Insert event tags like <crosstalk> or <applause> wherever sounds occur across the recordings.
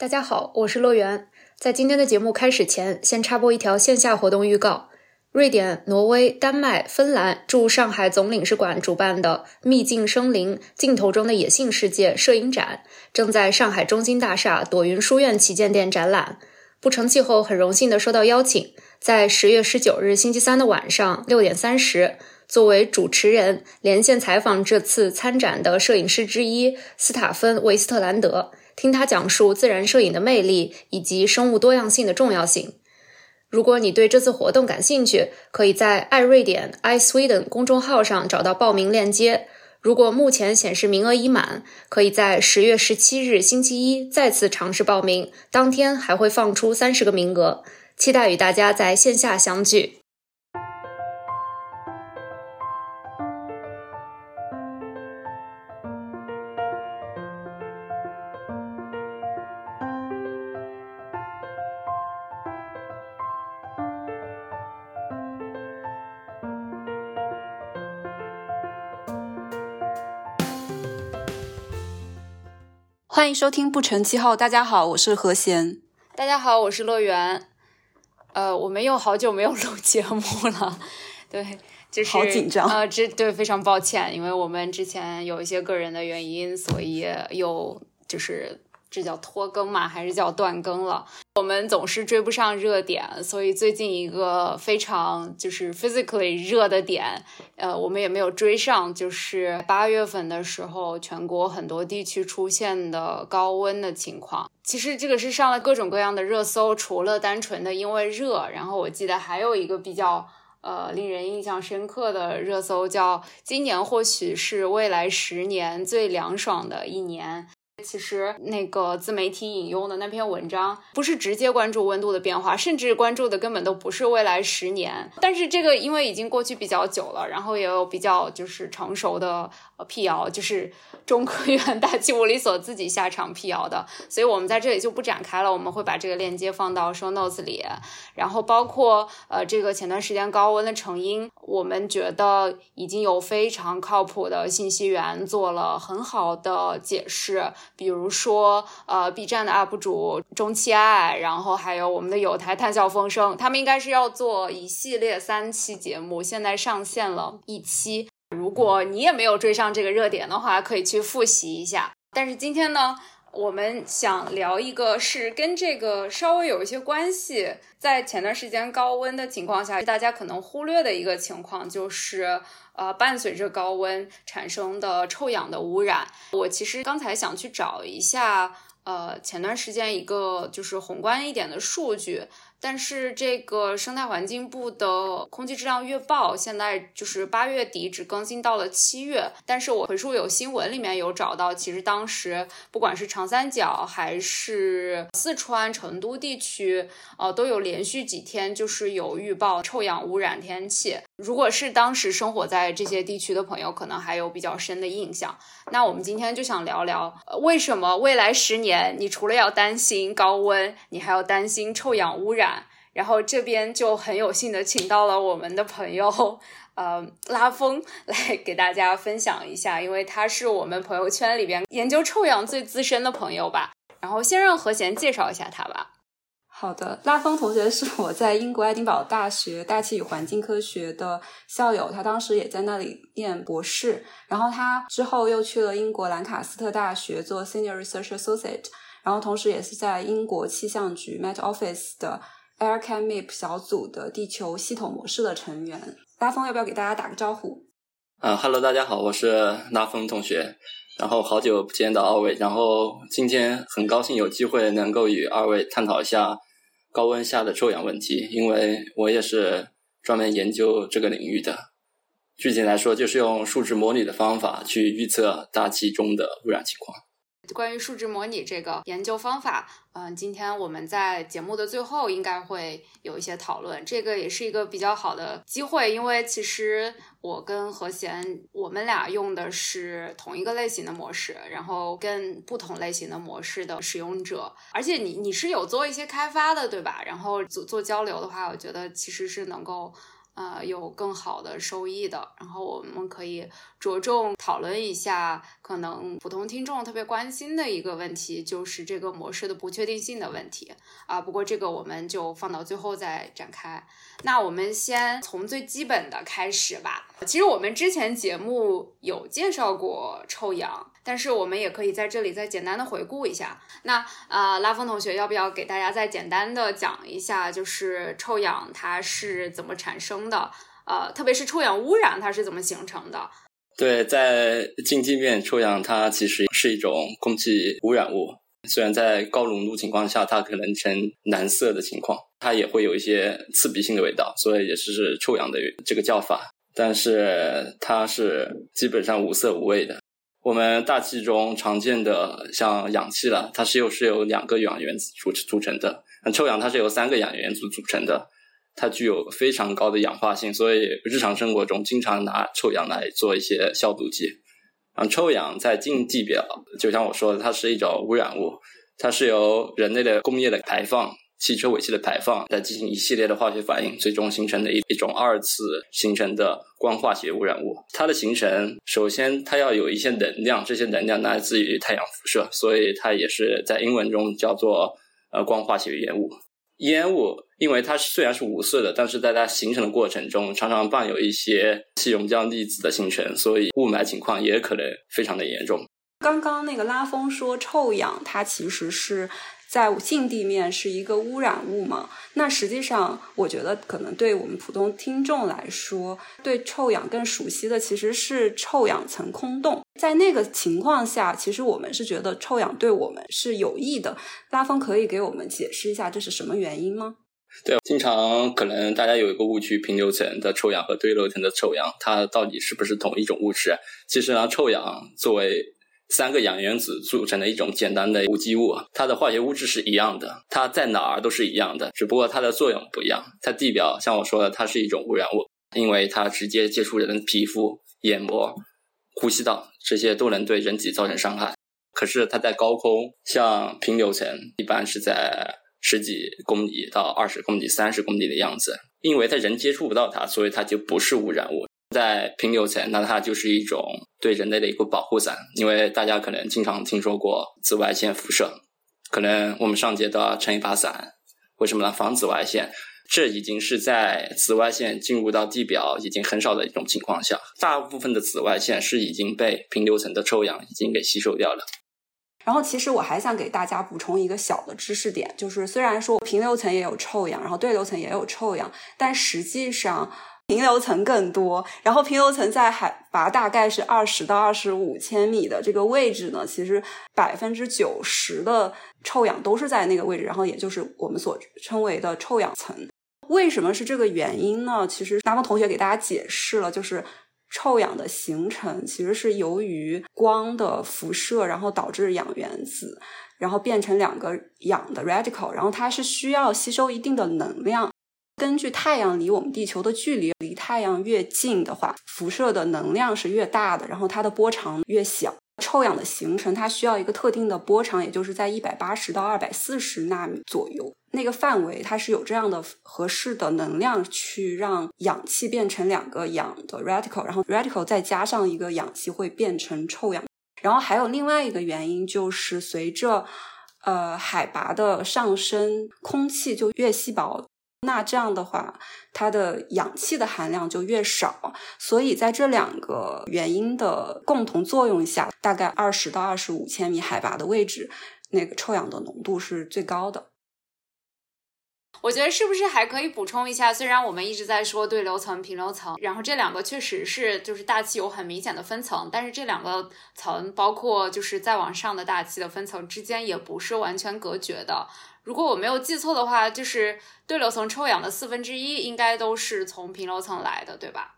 大家好，我是乐园。在今天的节目开始前，先插播一条线下活动预告：瑞典、挪威、丹麦、芬兰驻上海总领事馆主办的“秘境生灵：镜头中的野性世界”摄影展正在上海中心大厦朵云书院旗舰店展览。不成气候很荣幸的收到邀请，在十月十九日星期三的晚上六点三十，作为主持人连线采访这次参展的摄影师之一斯塔芬·维斯特兰德。听他讲述自然摄影的魅力以及生物多样性的重要性。如果你对这次活动感兴趣，可以在爱瑞典 iSweden 公众号上找到报名链接。如果目前显示名额已满，可以在十月十七日星期一再次尝试报名，当天还会放出三十个名额。期待与大家在线下相聚。欢迎收听不成气候。大家好，我是何贤。大家好，我是乐园。呃，我们又好久没有录节目了，<laughs> 对，就是好紧张啊，这对非常抱歉，因为我们之前有一些个人的原因，所以又就是。这叫拖更吗？还是叫断更了？我们总是追不上热点，所以最近一个非常就是 physically 热的点，呃，我们也没有追上。就是八月份的时候，全国很多地区出现的高温的情况。其实这个是上了各种各样的热搜，除了单纯的因为热，然后我记得还有一个比较呃令人印象深刻的热搜，叫今年或许是未来十年最凉爽的一年。其实那个自媒体引用的那篇文章，不是直接关注温度的变化，甚至关注的根本都不是未来十年。但是这个因为已经过去比较久了，然后也有比较就是成熟的辟谣，就是 <laughs> 中科院大气物理所自己下场辟谣的，所以我们在这里就不展开了。我们会把这个链接放到 show notes 里，然后包括呃这个前段时间高温的成因，我们觉得已经有非常靠谱的信息源做了很好的解释。比如说，呃，B 站的 UP 主中期爱，然后还有我们的有台谈笑风生，他们应该是要做一系列三期节目，现在上线了一期。如果你也没有追上这个热点的话，可以去复习一下。但是今天呢，我们想聊一个是跟这个稍微有一些关系，在前段时间高温的情况下，大家可能忽略的一个情况就是。呃，伴随着高温产生的臭氧的污染，我其实刚才想去找一下，呃，前段时间一个就是宏观一点的数据。但是这个生态环境部的空气质量月报现在就是八月底只更新到了七月，但是我回溯有新闻里面有找到，其实当时不管是长三角还是四川成都地区，呃，都有连续几天就是有预报臭氧污染天气。如果是当时生活在这些地区的朋友，可能还有比较深的印象。那我们今天就想聊聊，为什么未来十年你除了要担心高温，你还要担心臭氧污染？然后这边就很有幸的请到了我们的朋友，呃，拉风来给大家分享一下，因为他是我们朋友圈里边研究臭氧最资深的朋友吧。然后先让何贤介绍一下他吧。好的，拉风同学是我在英国爱丁堡大学大气与环境科学的校友，他当时也在那里念博士，然后他之后又去了英国兰卡斯特大学做 Senior Research Associate，然后同时也是在英国气象局 Met Office 的。AirCamMap 小组的地球系统模式的成员拉风，要不要给大家打个招呼？啊哈喽，大家好，我是拉风同学。然后好久不见到二位，然后今天很高兴有机会能够与二位探讨一下高温下的臭氧问题，因为我也是专门研究这个领域的。具体来说，就是用数值模拟的方法去预测大气中的污染情况。关于数值模拟这个研究方法，嗯，今天我们在节目的最后应该会有一些讨论。这个也是一个比较好的机会，因为其实我跟何贤我们俩用的是同一个类型的模式，然后跟不同类型的模式的使用者，而且你你是有做一些开发的，对吧？然后做做交流的话，我觉得其实是能够。呃有更好的收益的。然后我们可以着重讨论一下，可能普通听众特别关心的一个问题，就是这个模式的不确定性的问题啊。不过这个我们就放到最后再展开。那我们先从最基本的开始吧。其实我们之前节目有介绍过臭氧，但是我们也可以在这里再简单的回顾一下。那呃，拉风同学要不要给大家再简单的讲一下，就是臭氧它是怎么产生的？呃，特别是臭氧污染它是怎么形成的？对，在近地面，臭氧它其实是一种空气污染物。虽然在高浓度情况下，它可能呈蓝色的情况，它也会有一些刺鼻性的味道，所以也是臭氧的这个叫法。但是它是基本上无色无味的。我们大气中常见的像氧气了，它是又是由两个氧原子组组成的。那臭氧它是由三个氧原子组成的，它具有非常高的氧化性，所以日常生活中经常拿臭氧来做一些消毒剂。啊，臭氧在近地表，就像我说的，它是一种污染物，它是由人类的工业的排放。汽车尾气的排放，在进行一系列的化学反应，最终形成的一一种二次形成的光化学污染物。它的形成，首先它要有一些能量，这些能量来自于太阳辐射，所以它也是在英文中叫做呃光化学烟雾。烟雾因为它虽然是无色的，但是在它形成的过程中，常常伴有一些气溶胶粒子的形成，所以雾霾情况也可能非常的严重。刚刚那个拉风说臭氧，它其实是。在近地面是一个污染物嘛？那实际上，我觉得可能对我们普通听众来说，对臭氧更熟悉的其实是臭氧层空洞。在那个情况下，其实我们是觉得臭氧对我们是有益的。拉风可以给我们解释一下这是什么原因吗？对，经常可能大家有一个误区，平流层的臭氧和对流层的臭氧，它到底是不是同一种物质？其实呢，臭氧作为三个氧原子组成的一种简单的无机物，它的化学物质是一样的，它在哪儿都是一样的，只不过它的作用不一样。在地表，像我说的，它是一种污染物，因为它直接接触人的皮肤、眼膜、呼吸道，这些都能对人体造成伤害。可是它在高空，像平流层，一般是在十几公里到二十公里、三十公里的样子，因为它人接触不到它，所以它就不是污染物。在平流层，那它就是一种对人类的一个保护伞，因为大家可能经常听说过紫外线辐射，可能我们上街都要撑一把伞，为什么呢？防紫外线。这已经是在紫外线进入到地表已经很少的一种情况下，大部分的紫外线是已经被平流层的臭氧已经给吸收掉了。然后，其实我还想给大家补充一个小的知识点，就是虽然说平流层也有臭氧，然后对流层也有臭氧，但实际上。平流层更多，然后平流层在海拔大概是二十到二十五千米的这个位置呢，其实百分之九十的臭氧都是在那个位置，然后也就是我们所称为的臭氧层。为什么是这个原因呢？其实达峰同学给大家解释了，就是臭氧的形成其实是由于光的辐射，然后导致氧原子，然后变成两个氧的 radical，然后它是需要吸收一定的能量。根据太阳离我们地球的距离，离太阳越近的话，辐射的能量是越大的，然后它的波长越小。臭氧的形成，它需要一个特定的波长，也就是在一百八十到二百四十纳米左右那个范围，它是有这样的合适的能量去让氧气变成两个氧的 radical，然后 radical 再加上一个氧气会变成臭氧。然后还有另外一个原因，就是随着呃海拔的上升，空气就越稀薄。那这样的话，它的氧气的含量就越少，所以在这两个原因的共同作用下，大概二十到二十五千米海拔的位置，那个臭氧的浓度是最高的。我觉得是不是还可以补充一下？虽然我们一直在说对流层、平流层，然后这两个确实是就是大气有很明显的分层，但是这两个层，包括就是再往上的大气的分层之间，也不是完全隔绝的。如果我没有记错的话，就是对流层臭氧的四分之一应该都是从平流层来的，对吧？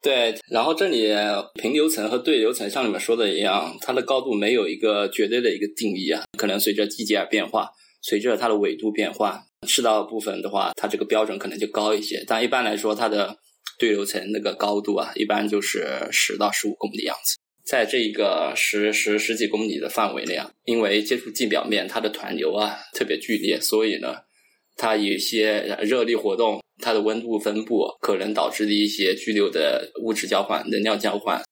对。然后这里平流层和对流层像你们说的一样，它的高度没有一个绝对的一个定义啊，可能随着季节而变化，随着它的纬度变化，赤道部分的话，它这个标准可能就高一些。但一般来说，它的对流层那个高度啊，一般就是十到十五公里样子。在这一个十十十几公里的范围内啊，因为接触地表面，它的团流啊特别剧烈，所以呢，它有一些热力活动，它的温度分布可能导致的一些巨流的物质交换、能量交换。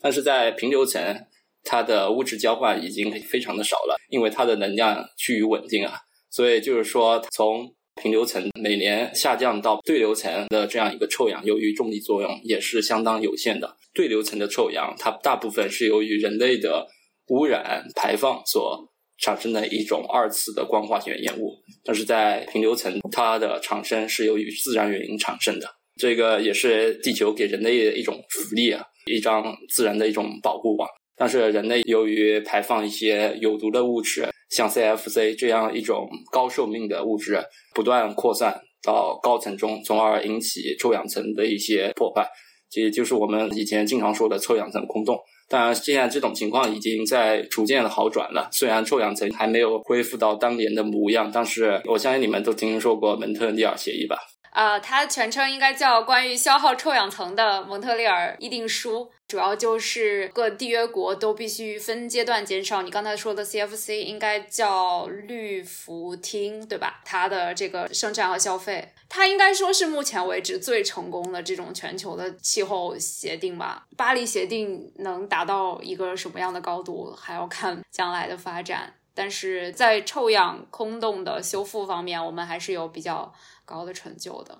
但是在平流层，它的物质交换已经非常的少了，因为它的能量趋于稳定啊。所以就是说，从平流层每年下降到对流层的这样一个臭氧，由于重力作用也是相当有限的。对流层的臭氧，它大部分是由于人类的污染排放所产生的一种二次的光化学烟雾，但是在平流层，它的产生是由于自然原因产生的。这个也是地球给人类的一种福利啊，一张自然的一种保护网。但是人类由于排放一些有毒的物质，像 CFC 这样一种高寿命的物质，不断扩散到高层中，从而引起臭氧层的一些破坏，也就是我们以前经常说的臭氧层空洞。当然，现在这种情况已经在逐渐的好转了。虽然臭氧层还没有恢复到当年的模样，但是我相信你们都听说过蒙特利尔协议吧？啊，它全称应该叫《关于消耗臭氧层的蒙特利尔议定书》，主要就是各缔约国都必须分阶段减少。你刚才说的 CFC 应该叫氯氟烃，对吧？它的这个生产和消费，它应该说是目前为止最成功的这种全球的气候协定吧。巴黎协定能达到一个什么样的高度，还要看将来的发展。但是在臭氧空洞的修复方面，我们还是有比较。高的成就的，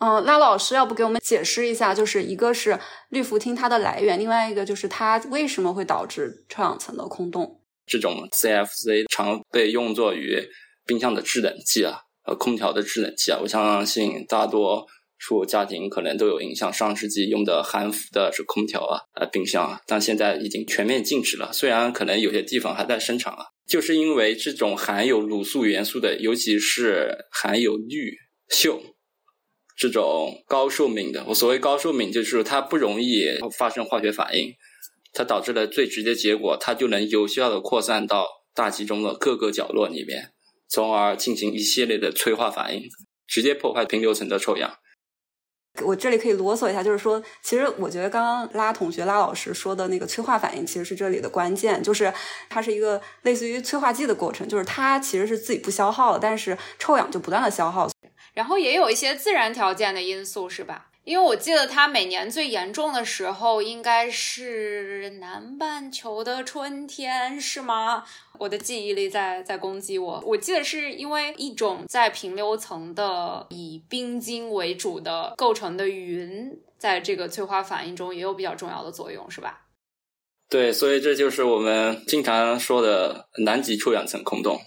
嗯，那老师要不给我们解释一下，就是一个是氯氟烃它的来源，另外一个就是它为什么会导致臭氧层的空洞？这种 CFC 常被用作于冰箱的制冷剂啊，呃空调的制冷剂啊，我相信大多数家庭可能都有印象，上世纪用的含氟的是空调啊，呃，冰箱啊，但现在已经全面禁止了。虽然可能有些地方还在生产啊，就是因为这种含有卤素元素的，尤其是含有氯。溴这种高寿命的，我所谓高寿命，就是它不容易发生化学反应，它导致的最直接结果，它就能有效的扩散到大气中的各个角落里面，从而进行一系列的催化反应，直接破坏平流层的臭氧。我这里可以啰嗦一下，就是说，其实我觉得刚刚拉同学、拉老师说的那个催化反应，其实是这里的关键，就是它是一个类似于催化剂的过程，就是它其实是自己不消耗了，但是臭氧就不断的消耗。然后也有一些自然条件的因素，是吧？因为我记得它每年最严重的时候应该是南半球的春天，是吗？我的记忆力在在攻击我。我记得是因为一种在平流层的以冰晶为主的构成的云，在这个催化反应中也有比较重要的作用，是吧？对，所以这就是我们经常说的南极臭氧层空洞。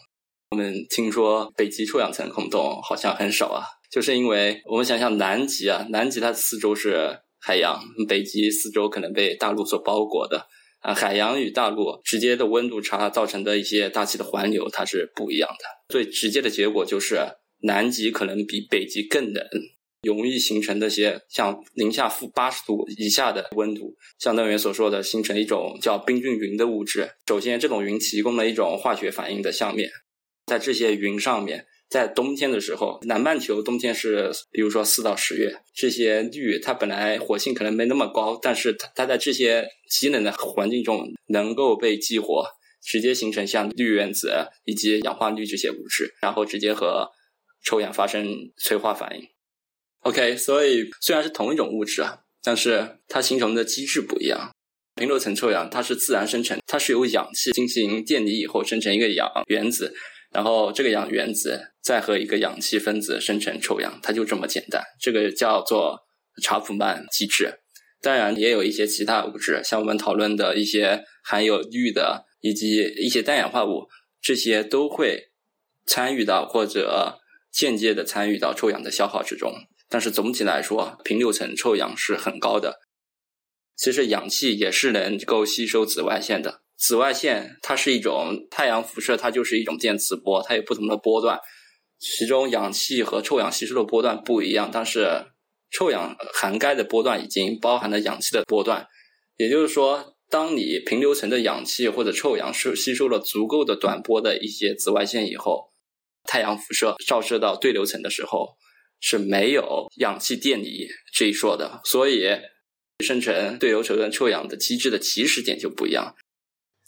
我们听说北极臭氧层空洞好像很少啊，就是因为我们想想南极啊，南极它四周是海洋，北极四周可能被大陆所包裹的啊，海洋与大陆直接的温度差造成的一些大气的环流它是不一样的，最直接的结果就是南极可能比北极更冷，容易形成那些像零下负八十度以下的温度，相当于所说的形成一种叫冰峻云的物质。首先，这种云提供了一种化学反应的相面。在这些云上面，在冬天的时候，南半球冬天是，比如说四到十月，这些氯它本来活性可能没那么高，但是它它在这些极冷的环境中能够被激活，直接形成像氯原子以及氧化氯这些物质，然后直接和臭氧发生催化反应。OK，所以虽然是同一种物质啊，但是它形成的机制不一样。平流层臭氧它是自然生成，它是由氧气进行电离以后生成一个氧原子。然后这个氧原子再和一个氧气分子生成臭氧，它就这么简单。这个叫做查普曼机制。当然也有一些其他物质，像我们讨论的一些含有氯的以及一些氮氧化物，这些都会参与到或者间接的参与到臭氧的消耗之中。但是总体来说，平流层臭氧是很高的。其实氧气也是能够吸收紫外线的。紫外线它是一种太阳辐射，它就是一种电磁波，它有不同的波段。其中氧气和臭氧吸收的波段不一样，但是臭氧涵盖的波段已经包含了氧气的波段。也就是说，当你平流层的氧气或者臭氧是吸收了足够的短波的一些紫外线以后，太阳辐射照射到对流层的时候是没有氧气电离这一说的，所以生成对流层跟臭氧的机制的起始点就不一样。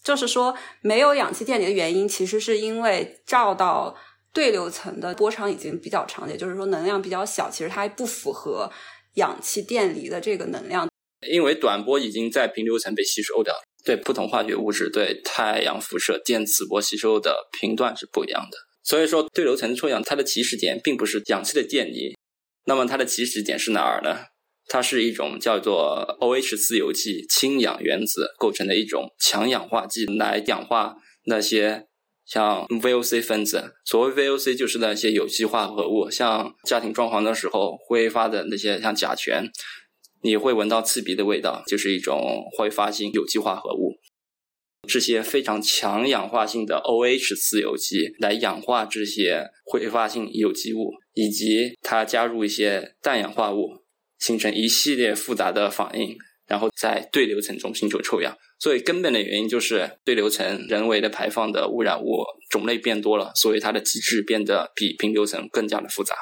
就是说，没有氧气电离的原因，其实是因为照到对流层的波长已经比较长，也就是说能量比较小，其实它不符合氧气电离的这个能量。因为短波已经在平流层被吸收掉了，对不同化学物质对太阳辐射电磁波吸收的频段是不一样的。所以说，对流层臭氧它的起始点并不是氧气的电离，那么它的起始点是哪儿呢？它是一种叫做 OH 自由基氢氧原子构成的一种强氧化剂，来氧化那些像 VOC 分子。所谓 VOC 就是那些有机化合物，像家庭装潢的时候挥发的那些像甲醛。你会闻到刺鼻的味道，就是一种挥发性有机化合物。这些非常强氧化性的 OH 自由基来氧化这些挥发性有机物，以及它加入一些氮氧化物，形成一系列复杂的反应，然后在对流层中形成臭氧。所以根本的原因就是对流层人为的排放的污染物种类变多了，所以它的机制变得比平流层更加的复杂。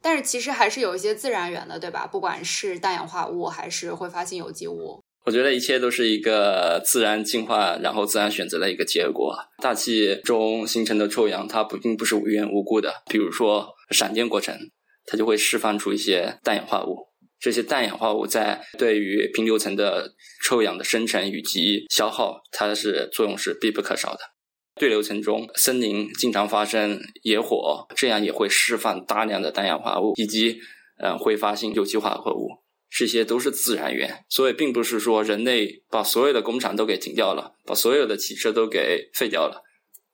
但是其实还是有一些自然源的，对吧？不管是氮氧化物还是挥发性有机物，我觉得一切都是一个自然进化，然后自然选择的一个结果。大气中形成的臭氧，它不并不是无缘无故的。比如说闪电过程，它就会释放出一些氮氧化物，这些氮氧化物在对于平流层的臭氧的生成以及消耗，它是作用是必不可少的。对流层中，森林经常发生野火，这样也会释放大量的氮氧化物以及呃挥发性有机化合物，这些都是自然源。所以，并不是说人类把所有的工厂都给停掉了，把所有的汽车都给废掉了，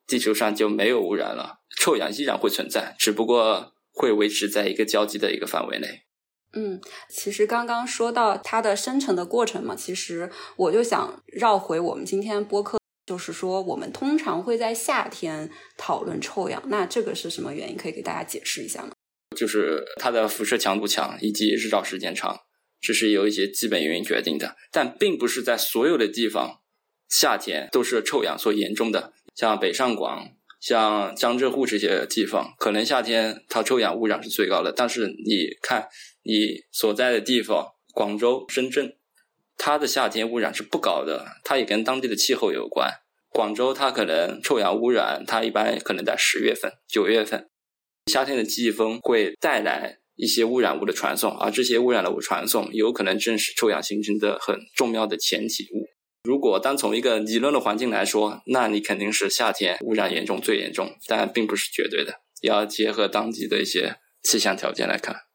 地球上就没有污染了。臭氧依然会存在，只不过会维持在一个交集的一个范围内。嗯，其实刚刚说到它的生成的过程嘛，其实我就想绕回我们今天播客。就是说，我们通常会在夏天讨论臭氧，那这个是什么原因？可以给大家解释一下吗？就是它的辐射强度强，以及日照时间长，这是由一些基本原因决定的。但并不是在所有的地方夏天都是臭氧所严重的。像北上广、像江浙沪这些地方，可能夏天它臭氧污染是最高的。但是你看你所在的地方，广州、深圳。它的夏天污染是不高的，它也跟当地的气候有关。广州它可能臭氧污染，它一般可能在十月份、九月份，夏天的季风会带来一些污染物的传送，而这些污染的物传送有可能正是臭氧形成的很重要的前体物。如果单从一个理论的环境来说，那你肯定是夏天污染严重最严重，但并不是绝对的，要结合当地的一些气象条件来看。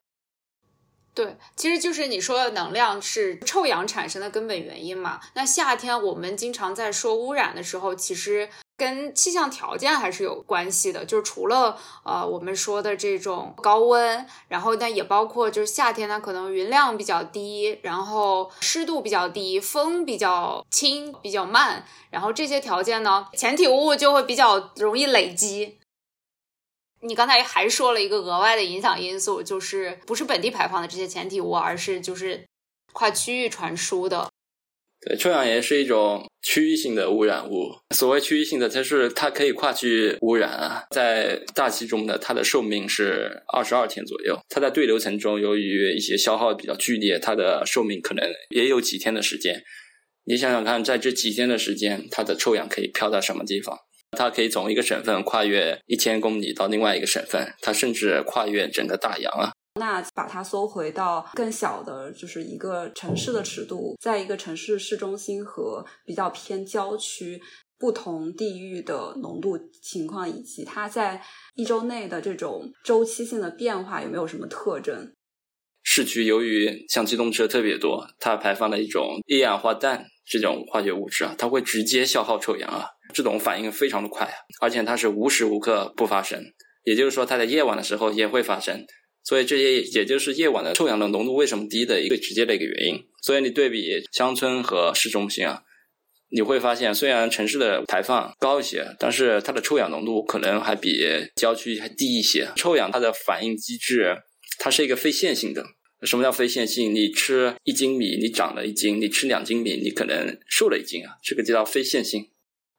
对，其实就是你说的能量是臭氧产生的根本原因嘛。那夏天我们经常在说污染的时候，其实跟气象条件还是有关系的。就是除了呃我们说的这种高温，然后那也包括就是夏天呢，可能云量比较低，然后湿度比较低，风比较轻，比较慢，然后这些条件呢，前体物就会比较容易累积。你刚才还说了一个额外的影响因素，就是不是本地排放的这些前体物，而是就是跨区域传输的。对，臭氧也是一种区域性的污染物。所谓区域性的，它是它可以跨区域污染啊。在大气中的它的寿命是二十二天左右，它在对流层中由于一些消耗比较剧烈，它的寿命可能也有几天的时间。你想想看，在这几天的时间，它的臭氧可以飘到什么地方？它可以从一个省份跨越一千公里到另外一个省份，它甚至跨越整个大洋啊。那把它缩回到更小的，就是一个城市的尺度，在一个城市市中心和比较偏郊区不同地域的浓度情况，以及它在一周内的这种周期性的变化，有没有什么特征？市区由于像机动车特别多，它排放的一种一氧化氮这种化学物质啊，它会直接消耗臭氧啊。这种反应非常的快，而且它是无时无刻不发生，也就是说它在夜晚的时候也会发生，所以这些也就是夜晚的臭氧的浓度为什么低的一个直接的一个原因。所以你对比乡村和市中心啊，你会发现虽然城市的排放高一些，但是它的臭氧浓度可能还比郊区还低一些。臭氧它的反应机制，它是一个非线性的。什么叫非线性？你吃一斤米，你长了一斤；你吃两斤米，你可能瘦了一斤啊，这个就叫非线性。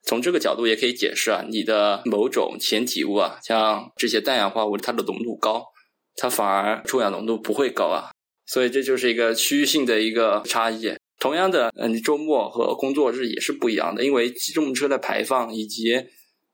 从这个角度也可以解释啊，你的某种前体物啊，像这些氮氧化物，它的浓度高，它反而臭氧浓度不会高啊，所以这就是一个区域性的一个差异。同样的，嗯，周末和工作日也是不一样的，因为机动车的排放以及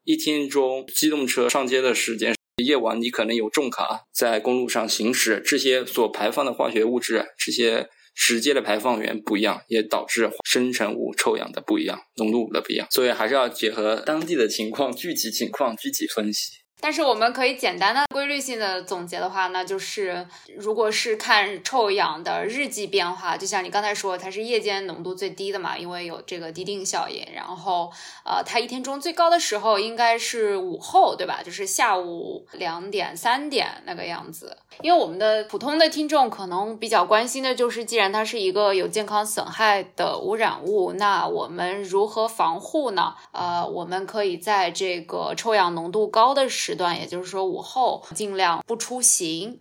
一天中机动车上街的时间夜晚你可能有重卡在公路上行驶，这些所排放的化学物质，这些直接的排放源不一样，也导致生成物臭氧的不一样，浓度的不一样。所以还是要结合当地的情况、具体情况具体分析。但是我们可以简单的规律性的总结的话，那就是如果是看臭氧的日记变化，就像你刚才说，它是夜间浓度最低的嘛，因为有这个滴定效应。然后，呃，它一天中最高的时候应该是午后，对吧？就是下午两点、三点那个样子。因为我们的普通的听众可能比较关心的就是，既然它是一个有健康损害的污染物，那我们如何防护呢？呃，我们可以在这个臭氧浓度高的时时段，也就是说午后尽量不出行。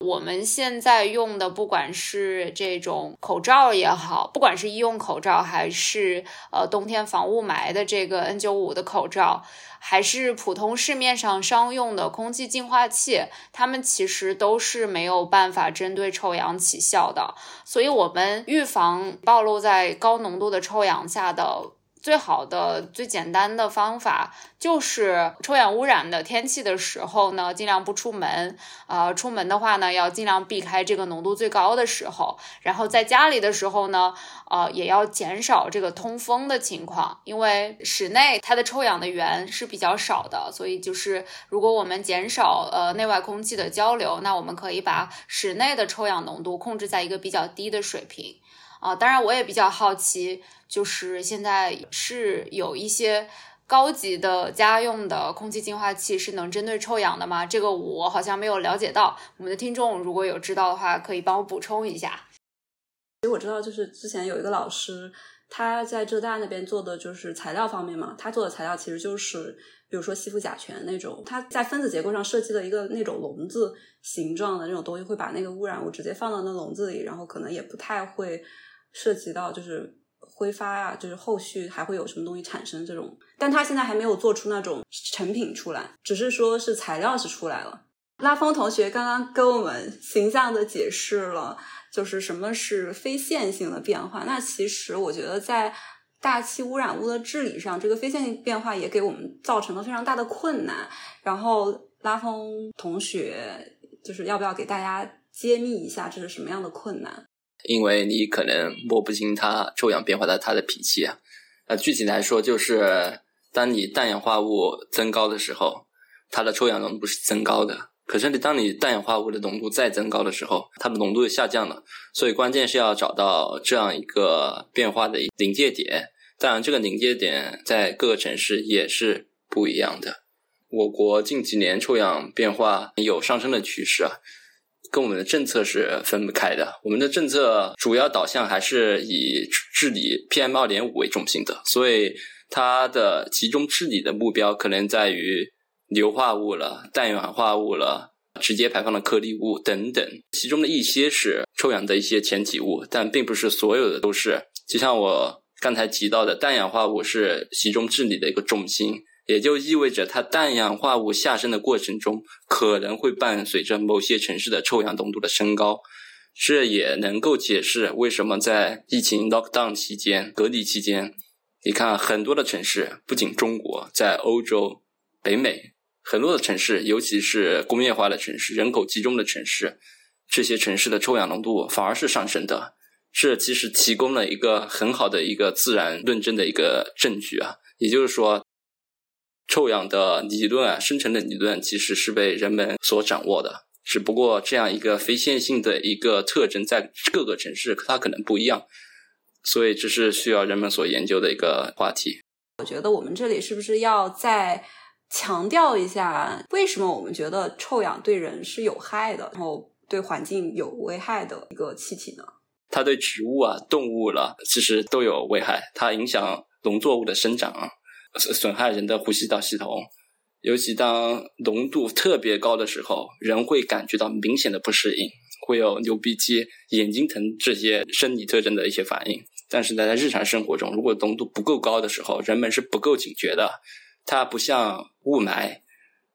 我们现在用的，不管是这种口罩也好，不管是医用口罩，还是呃冬天防雾霾的这个 N95 的口罩，还是普通市面上商用的空气净化器，它们其实都是没有办法针对臭氧起效的。所以，我们预防暴露在高浓度的臭氧下的。最好的、最简单的方法就是臭氧污染的天气的时候呢，尽量不出门。呃，出门的话呢，要尽量避开这个浓度最高的时候。然后在家里的时候呢，呃，也要减少这个通风的情况，因为室内它的臭氧的源是比较少的。所以就是如果我们减少呃内外空气的交流，那我们可以把室内的臭氧浓度控制在一个比较低的水平。啊，当然我也比较好奇。就是现在是有一些高级的家用的空气净化器是能针对臭氧的吗？这个我好像没有了解到。我们的听众如果有知道的话，可以帮我补充一下。其实我知道，就是之前有一个老师，他在浙大那边做的就是材料方面嘛，他做的材料其实就是比如说吸附甲醛那种，他在分子结构上设计了一个那种笼子形状的那种东西，会把那个污染物直接放到那笼子里，然后可能也不太会涉及到就是。挥发啊，就是后续还会有什么东西产生这种，但他现在还没有做出那种成品出来，只是说是材料是出来了。拉风同学刚刚跟我们形象的解释了，就是什么是非线性的变化。那其实我觉得在大气污染物的治理上，这个非线性变化也给我们造成了非常大的困难。然后拉风同学就是要不要给大家揭秘一下这是什么样的困难？因为你可能摸不清它臭氧变化的它的脾气啊，呃，具体来说就是，当你氮氧化物增高的时候，它的臭氧浓度是增高的。可是你当你氮氧化物的浓度再增高的时候，它的浓度就下降了。所以关键是要找到这样一个变化的临界点。当然，这个临界点在各个城市也是不一样的。我国近几年臭氧变化有上升的趋势啊。跟我们的政策是分不开的。我们的政策主要导向还是以治理 PM 二点五为中心的，所以它的集中治理的目标可能在于硫化物了、氮氧化物了、直接排放的颗粒物等等。其中的一些是臭氧的一些前体物，但并不是所有的都是。就像我刚才提到的，氮氧化物是集中治理的一个重心。也就意味着，它氮氧化物下升的过程中，可能会伴随着某些城市的臭氧浓度的升高。这也能够解释为什么在疫情 lockdown 期间、隔离期间，你看很多的城市，不仅中国，在欧洲、北美很多的城市，尤其是工业化的城市、人口集中的城市，这些城市的臭氧浓度反而是上升的。这其实提供了一个很好的一个自然论证的一个证据啊，也就是说。臭氧的理论啊，生成的理论其实是被人们所掌握的，只不过这样一个非线性的一个特征，在各个城市它可能不一样，所以这是需要人们所研究的一个话题。我觉得我们这里是不是要再强调一下，为什么我们觉得臭氧对人是有害的，然后对环境有危害的一个气体呢？它对植物啊、动物了，其实都有危害，它影响农作物的生长。损害人的呼吸道系统，尤其当浓度特别高的时候，人会感觉到明显的不适应，会有流鼻涕、眼睛疼这些生理特征的一些反应。但是呢在日常生活中，如果浓度不够高的时候，人们是不够警觉的。它不像雾霾，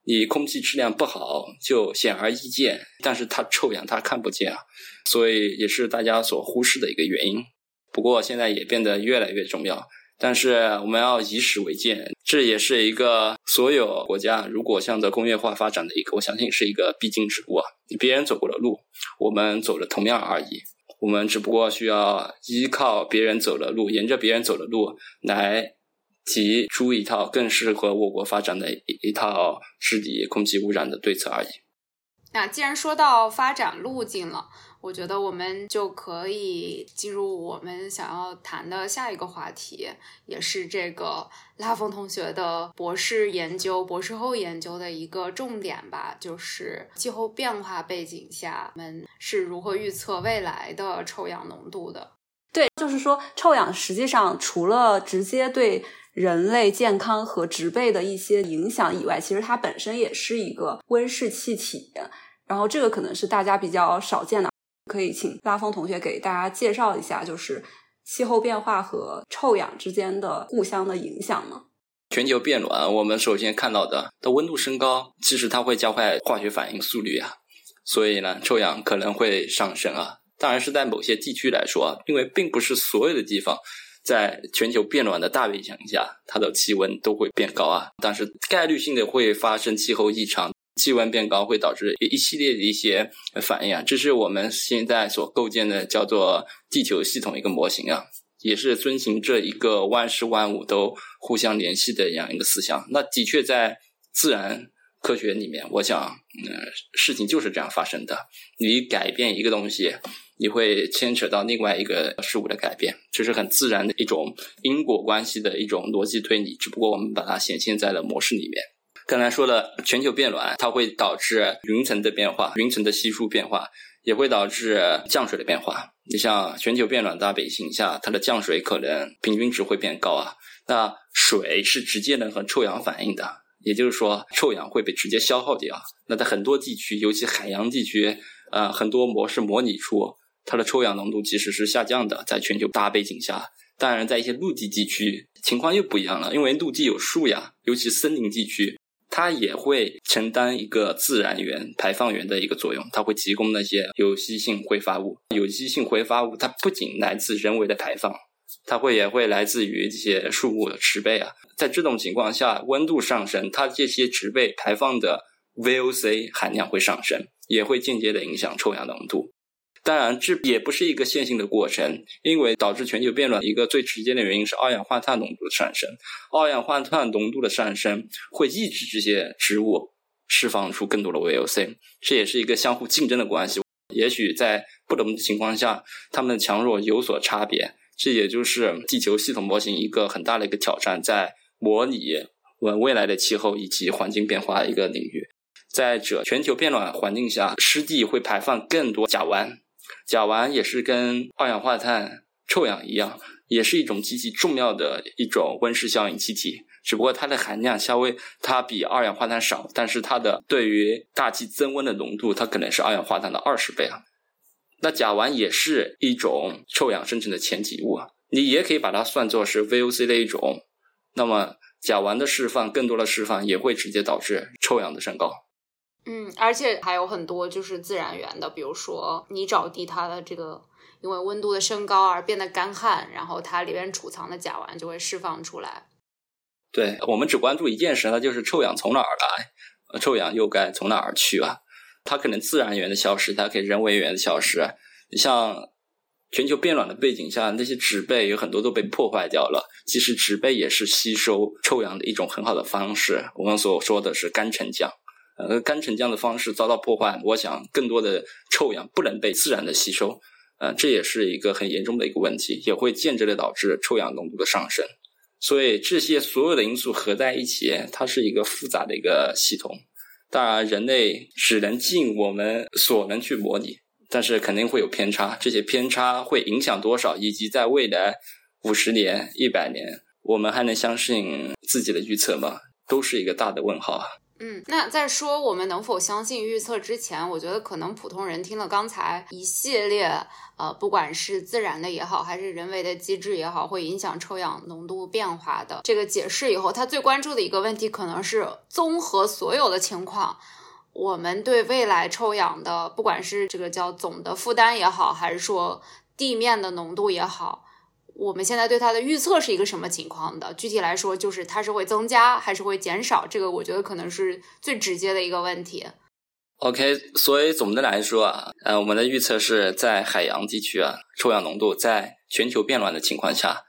你空气质量不好就显而易见，但是它臭氧它看不见啊，所以也是大家所忽视的一个原因。不过现在也变得越来越重要。但是我们要以史为鉴，这也是一个所有国家如果向着工业化发展的一个，我相信是一个必经之路啊。别人走过的路，我们走的同样而已。我们只不过需要依靠别人走的路，沿着别人走的路来提出一套更适合我国发展的一一套治理空气污染的对策而已。那既然说到发展路径了。我觉得我们就可以进入我们想要谈的下一个话题，也是这个拉风同学的博士研究、博士后研究的一个重点吧，就是气候变化背景下，我们是如何预测未来的臭氧浓度的。对，就是说，臭氧实际上除了直接对人类健康和植被的一些影响以外，其实它本身也是一个温室气体，然后这个可能是大家比较少见的。可以请拉风同学给大家介绍一下，就是气候变化和臭氧之间的互相的影响吗？全球变暖，我们首先看到的，它温度升高，其实它会加快化学反应速率啊，所以呢，臭氧可能会上升啊。当然是在某些地区来说啊，因为并不是所有的地方在全球变暖的大背景下，它的气温都会变高啊，但是概率性的会发生气候异常。气温变高会导致一系列的一些反应啊，这是我们现在所构建的叫做地球系统一个模型啊，也是遵循这一个万事万物都互相联系的这样一个思想。那的确在自然科学里面，我想，嗯，事情就是这样发生的。你改变一个东西，你会牵扯到另外一个事物的改变，这是很自然的一种因果关系的一种逻辑推理，只不过我们把它显现在了模式里面。刚才说了，全球变暖，它会导致云层的变化，云层的稀疏变化，也会导致降水的变化。你像全球变暖大背景下，它的降水可能平均值会变高啊。那水是直接能和臭氧反应的，也就是说，臭氧会被直接消耗掉。那在很多地区，尤其海洋地区，呃，很多模式模拟出它的臭氧浓度其实是下降的，在全球大背景下。当然，在一些陆地地区情况又不一样了，因为陆地有树呀，尤其森林地区。它也会承担一个自然源、排放源的一个作用，它会提供那些有机性挥发物。有机性挥发物它不仅来自人为的排放，它会也会来自于这些树木的植被啊。在这种情况下，温度上升，它这些植被排放的 VOC 含量会上升，也会间接的影响臭氧浓度。当然，这也不是一个线性的过程，因为导致全球变暖一个最直接的原因是二氧化碳浓度的上升。二氧化碳浓度的上升会抑制这些植物释放出更多的 VOC，这也是一个相互竞争的关系。也许在不同的情况下，它们的强弱有所差别。这也就是地球系统模型一个很大的一个挑战，在模拟我未来的气候以及环境变化一个领域。在这全球变暖环境下，湿地会排放更多甲烷。甲烷也是跟二氧化碳、臭氧一样，也是一种极其重要的一种温室效应气体。只不过它的含量稍微它比二氧化碳少，但是它的对于大气增温的浓度，它可能是二氧化碳的二十倍啊。那甲烷也是一种臭氧生成的前体物啊，你也可以把它算作是 VOC 的一种。那么甲烷的释放，更多的释放也会直接导致臭氧的升高。嗯，而且还有很多就是自然源的，比如说泥沼地，它的这个因为温度的升高而变得干旱，然后它里边储藏的甲烷就会释放出来。对我们只关注一件事，那就是臭氧从哪儿来，臭氧又该从哪儿去啊？它可能自然源的消失，它可以人为源的消失。你像全球变暖的背景下，那些植被有很多都被破坏掉了。其实植被也是吸收臭氧的一种很好的方式。我们所说的是干沉降。呃，干沉降的方式遭到破坏，我想更多的臭氧不能被自然的吸收，呃，这也是一个很严重的一个问题，也会间接的导致臭氧浓度的上升。所以这些所有的因素合在一起，它是一个复杂的一个系统。当然，人类只能尽我们所能去模拟，但是肯定会有偏差。这些偏差会影响多少，以及在未来五十年、一百年，我们还能相信自己的预测吗？都是一个大的问号啊。嗯，那在说我们能否相信预测之前，我觉得可能普通人听了刚才一系列，呃，不管是自然的也好，还是人为的机制也好，会影响臭氧浓度变化的这个解释以后，他最关注的一个问题可能是综合所有的情况，我们对未来臭氧的，不管是这个叫总的负担也好，还是说地面的浓度也好。我们现在对它的预测是一个什么情况的？具体来说，就是它是会增加还是会减少？这个我觉得可能是最直接的一个问题。OK，所以总的来说啊，呃，我们的预测是在海洋地区啊，臭氧浓度在全球变暖的情况下，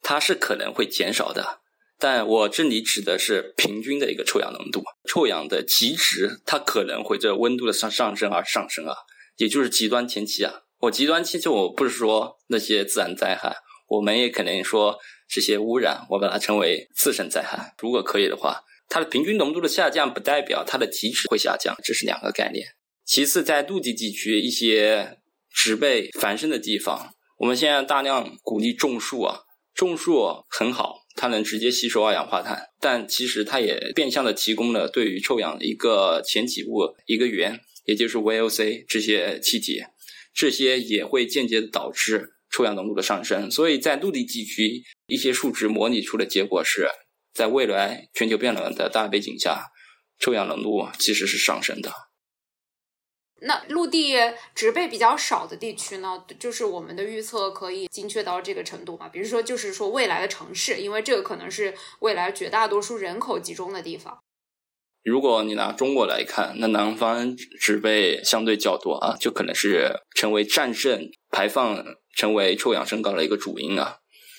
它是可能会减少的。但我这里指的是平均的一个臭氧浓度，臭氧的极值它可能会着温度的上上升而上升啊，也就是极端天气啊。我极端天气，我不是说那些自然灾害。我们也可能说这些污染，我把它称为次生灾害。如果可以的话，它的平均浓度的下降不代表它的极值会下降，这是两个概念。其次，在陆地地区一些植被繁盛的地方，我们现在大量鼓励种树啊，种树很好，它能直接吸收二氧化碳，但其实它也变相的提供了对于臭氧一个前体物一个源，也就是 VOC 这些气体，这些也会间接的导致。臭氧浓度的上升，所以在陆地地区一些数值模拟出的结果是，在未来全球变暖的大背景下，臭氧浓度其实是上升的。那陆地植被比较少的地区呢，就是我们的预测可以精确到这个程度吗？比如说，就是说未来的城市，因为这个可能是未来绝大多数人口集中的地方。如果你拿中国来看，那南方植被相对较多啊，就可能是成为战胜排放。成为臭氧升高的一个主因啊，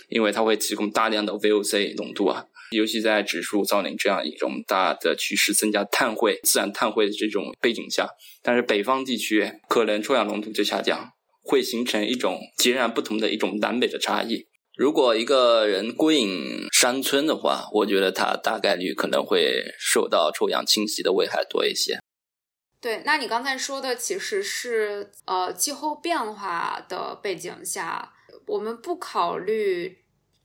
因为它会提供大量的 VOC 浓度啊，尤其在植树造林这样一种大的趋势增加碳汇、自然碳汇的这种背景下，但是北方地区可能臭氧浓度就下降，会形成一种截然不同的一种南北的差异。如果一个人归隐山村的话，我觉得他大概率可能会受到臭氧侵袭的危害多一些。对，那你刚才说的其实是呃气候变化的背景下，我们不考虑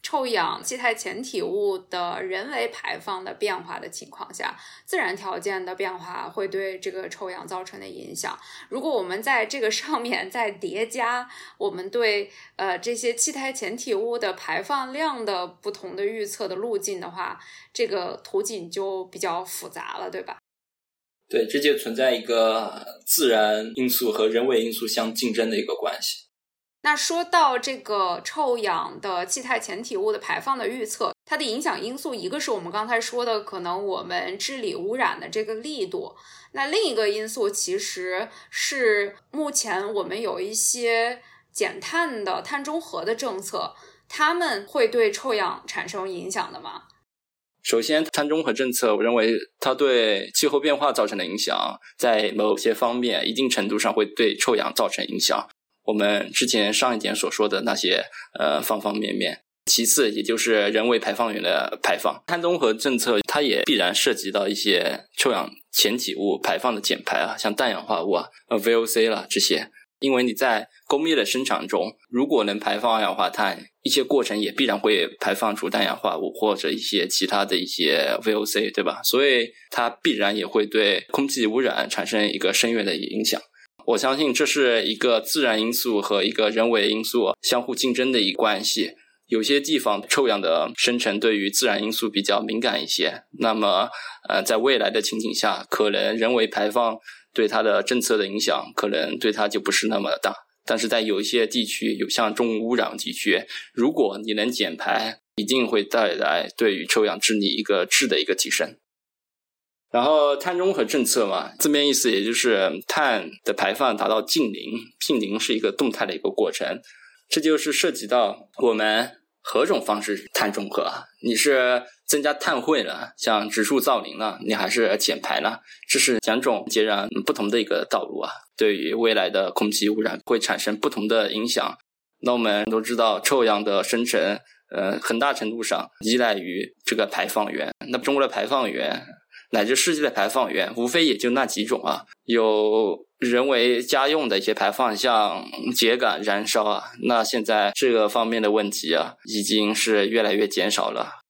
臭氧、气态前体物的人为排放的变化的情况下，自然条件的变化会对这个臭氧造成的影响。如果我们在这个上面 <laughs> 再叠加我们对呃这些气态前体物的排放量的不同的预测的路径的话，这个图景就比较复杂了，对吧？对，这就存在一个自然因素和人为因素相竞争的一个关系。那说到这个臭氧的气态前体物的排放的预测，它的影响因素，一个是我们刚才说的，可能我们治理污染的这个力度；那另一个因素其实是目前我们有一些减碳的碳中和的政策，他们会对臭氧产生影响的吗？首先，碳中和政策，我认为它对气候变化造成的影响，在某些方面一定程度上会对臭氧造成影响。我们之前上一点所说的那些呃方方面面。其次，也就是人为排放源的排放，碳中和政策它也必然涉及到一些臭氧前体物排放的减排啊，像氮氧化物啊、呃 VOC 了这些。因为你在工业的生产中，如果能排放二氧化碳，一些过程也必然会排放出氮氧化物或者一些其他的一些 VOC，对吧？所以它必然也会对空气污染产生一个深远的影响。我相信这是一个自然因素和一个人为因素相互竞争的一个关系。有些地方臭氧的生成对于自然因素比较敏感一些，那么呃，在未来的情景下，可能人为排放。对它的政策的影响，可能对它就不是那么大。但是在有一些地区，有像重污染地区，如果你能减排，一定会带来对于臭氧治理一个质的一个提升。然后碳中和政策嘛，字面意思也就是碳的排放达到近零，近零是一个动态的一个过程，这就是涉及到我们。何种方式碳中和？你是增加碳汇呢？像植树造林呢？你还是减排呢？这是两种截然不同的一个道路啊！对于未来的空气污染会产生不同的影响。那我们都知道，臭氧的生成，呃，很大程度上依赖于这个排放源。那中国的排放源乃至世界的排放源，无非也就那几种啊，有。人为家用的一些排放，像秸秆燃烧啊，那现在这个方面的问题啊，已经是越来越减少了。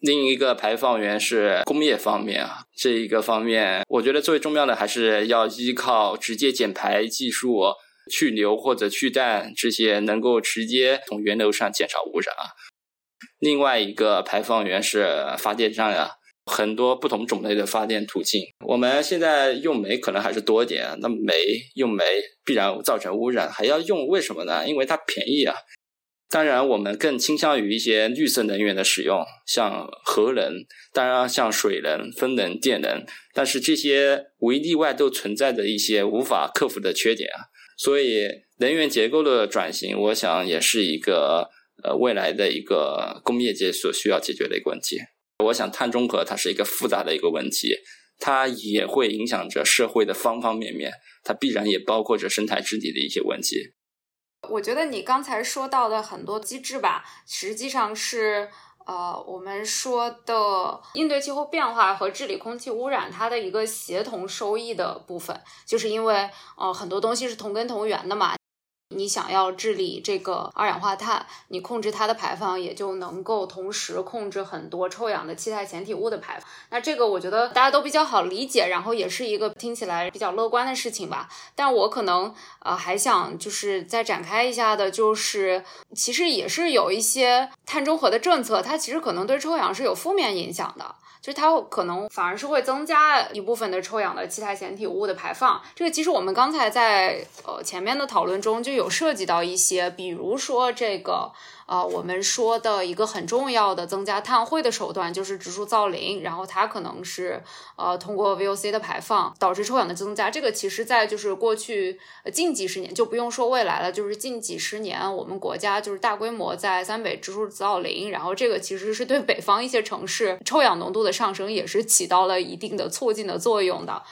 另一个排放源是工业方面啊，这一个方面，我觉得最重要的还是要依靠直接减排技术，去硫或者去氮这些能够直接从源头上减少污染啊。另外一个排放源是发电站呀。很多不同种类的发电途径，我们现在用煤可能还是多一点。那煤用煤必然造成污染，还要用，为什么呢？因为它便宜啊。当然，我们更倾向于一些绿色能源的使用，像核能，当然像水能、风能、电能。但是这些无一例外都存在着一些无法克服的缺点啊。所以，能源结构的转型，我想也是一个呃未来的一个工业界所需要解决的一个问题。我想，碳中和它是一个复杂的一个问题，它也会影响着社会的方方面面，它必然也包括着生态治理的一些问题。我觉得你刚才说到的很多机制吧，实际上是呃我们说的应对气候变化和治理空气污染它的一个协同收益的部分，就是因为呃很多东西是同根同源的嘛。你想要治理这个二氧化碳，你控制它的排放，也就能够同时控制很多臭氧的气态前体物的排放。那这个我觉得大家都比较好理解，然后也是一个听起来比较乐观的事情吧。但我可能呃还想就是再展开一下的，就是其实也是有一些碳中和的政策，它其实可能对臭氧是有负面影响的。就是它可能反而是会增加一部分的臭氧的气态前体物的排放。这个其实我们刚才在呃前面的讨论中就有涉及到一些，比如说这个。呃，我们说的一个很重要的增加碳汇的手段就是植树造林，然后它可能是呃通过 VOC 的排放导致臭氧的增加。这个其实，在就是过去近几十年就不用说未来了，就是近几十年，我们国家就是大规模在三北植树造林，然后这个其实是对北方一些城市臭氧浓度的上升也是起到了一定的促进的作用的。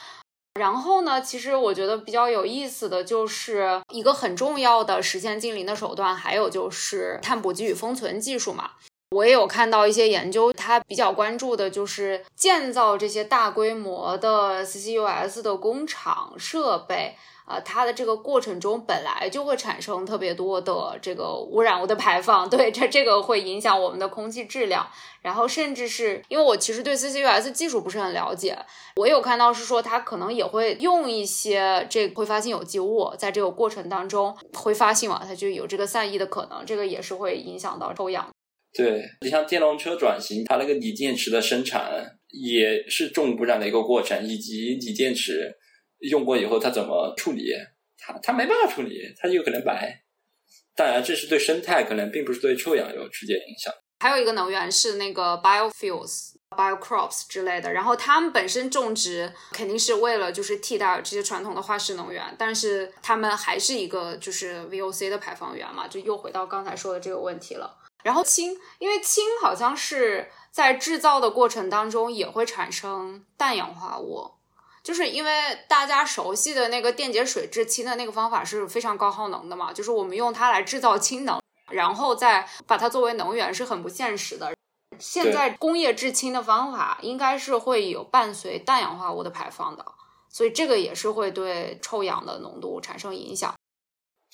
然后呢，其实我觉得比较有意思的就是一个很重要的实现近邻的手段，还有就是碳捕集与封存技术嘛。我也有看到一些研究，它比较关注的就是建造这些大规模的 CCUS 的工厂设备。啊，它的这个过程中本来就会产生特别多的这个污染物的排放，<laughs> 对，这这个会影响我们的空气质量。然后甚至是因为我其实对 CCUS 技术不是很了解，我有看到是说它可能也会用一些这个挥发性有机物，在这个过程当中挥发性嘛，它就有这个散逸的可能，这个也是会影响到臭氧。对你像电动车转型，它那个锂电池的生产也是重污染的一个过程，以及锂电池。用过以后，它怎么处理？它它没办法处理，它有可能白。当然，这是对生态可能并不是对臭氧有直接影响。还有一个能源是那个 biofuels、biocrops 之类的，然后他们本身种植肯定是为了就是替代这些传统的化石能源，但是他们还是一个就是 VOC 的排放源嘛，就又回到刚才说的这个问题了。然后氢，因为氢好像是在制造的过程当中也会产生氮氧化物。就是因为大家熟悉的那个电解水制氢的那个方法是非常高耗能的嘛，就是我们用它来制造氢能，然后再把它作为能源是很不现实的。现在工业制氢的方法应该是会有伴随氮氧化物的排放的，所以这个也是会对臭氧的浓度产生影响。